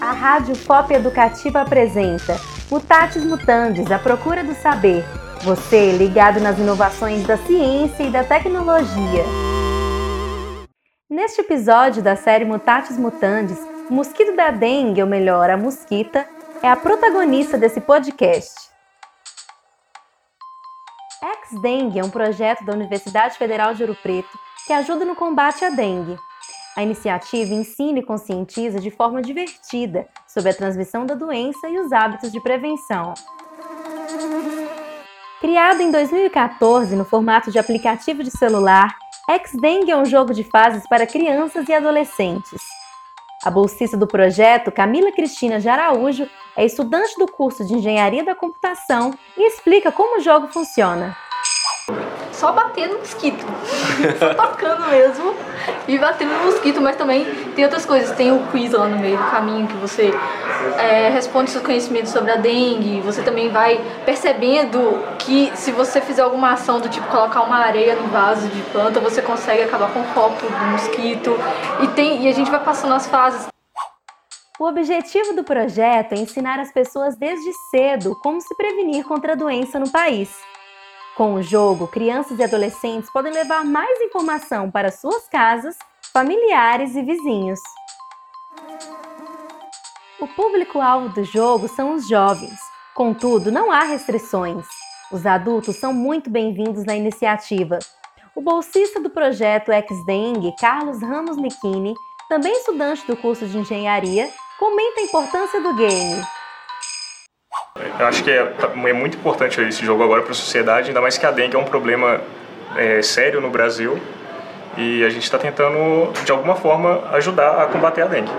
A Rádio Pop Educativa apresenta Mutatis Mutandis, a procura do saber. Você ligado nas inovações da ciência e da tecnologia. Neste episódio da série Mutatis Mutandis, o mosquito da dengue, ou melhor, a mosquita, é a protagonista desse podcast. Ex-Dengue é um projeto da Universidade Federal de Ouro Preto que ajuda no combate à dengue. A iniciativa ensina e conscientiza de forma divertida sobre a transmissão da doença e os hábitos de prevenção. Criado em 2014 no formato de aplicativo de celular, X-Dengue é um jogo de fases para crianças e adolescentes. A bolsista do projeto, Camila Cristina de Araújo, é estudante do curso de Engenharia da Computação e explica como o jogo funciona só batendo no mosquito. tocando mesmo e batendo no mosquito, mas também tem outras coisas. Tem o quiz lá no meio do caminho que você é, responde seus conhecimentos sobre a dengue. Você também vai percebendo que se você fizer alguma ação do tipo colocar uma areia no vaso de planta, você consegue acabar com o foco do mosquito. E, tem, e a gente vai passando as fases. O objetivo do projeto é ensinar as pessoas desde cedo como se prevenir contra a doença no país. Com o jogo, crianças e adolescentes podem levar mais informação para suas casas, familiares e vizinhos. O público-alvo do jogo são os jovens, contudo, não há restrições. Os adultos são muito bem-vindos na iniciativa. O bolsista do projeto Ex-Dengue, Carlos Ramos Nikini, também estudante do curso de engenharia, comenta a importância do game. Eu acho que é, é muito importante esse jogo agora para a sociedade, ainda mais que a dengue é um problema é, sério no Brasil e a gente está tentando, de alguma forma, ajudar a combater a dengue.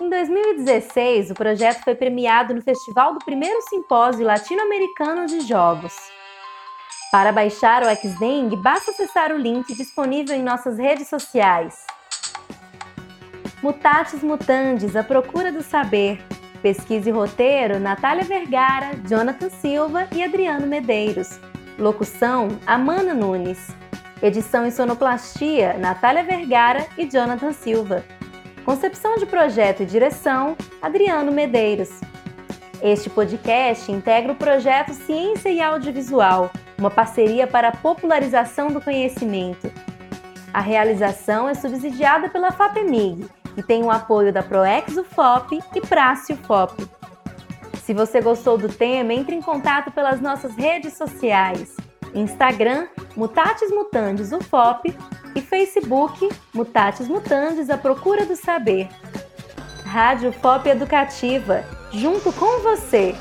Em 2016, o projeto foi premiado no festival do primeiro simpósio latino-americano de jogos. Para baixar o Xdengue, basta acessar o link disponível em nossas redes sociais. Mutatis Mutandis, a procura do saber. Pesquisa e roteiro: Natália Vergara, Jonathan Silva e Adriano Medeiros. Locução: Amanda Nunes. Edição e sonoplastia: Natália Vergara e Jonathan Silva. Concepção de projeto e direção: Adriano Medeiros. Este podcast integra o projeto Ciência e Audiovisual, uma parceria para a popularização do conhecimento. A realização é subsidiada pela FAPEMIG e tem o apoio da Proexo FOP e Prácio FOP. Se você gostou do tema, entre em contato pelas nossas redes sociais. Instagram, Mutatis Mutandis UFOP e Facebook, Mutatis Mutandis A Procura do Saber. Rádio FOP Educativa, junto com você.